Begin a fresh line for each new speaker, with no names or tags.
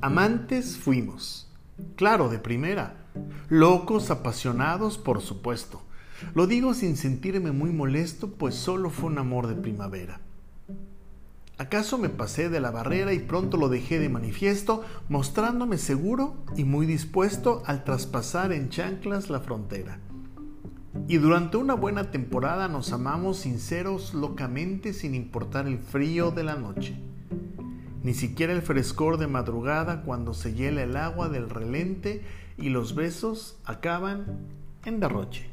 Amantes fuimos, claro, de primera. Locos, apasionados, por supuesto. Lo digo sin sentirme muy molesto, pues solo fue un amor de primavera. ¿Acaso me pasé de la barrera y pronto lo dejé de manifiesto, mostrándome seguro y muy dispuesto al traspasar en chanclas la frontera? Y durante una buena temporada nos amamos sinceros locamente sin importar el frío de la noche ni siquiera el frescor de madrugada cuando se hiela el agua del relente y los besos acaban en derroche.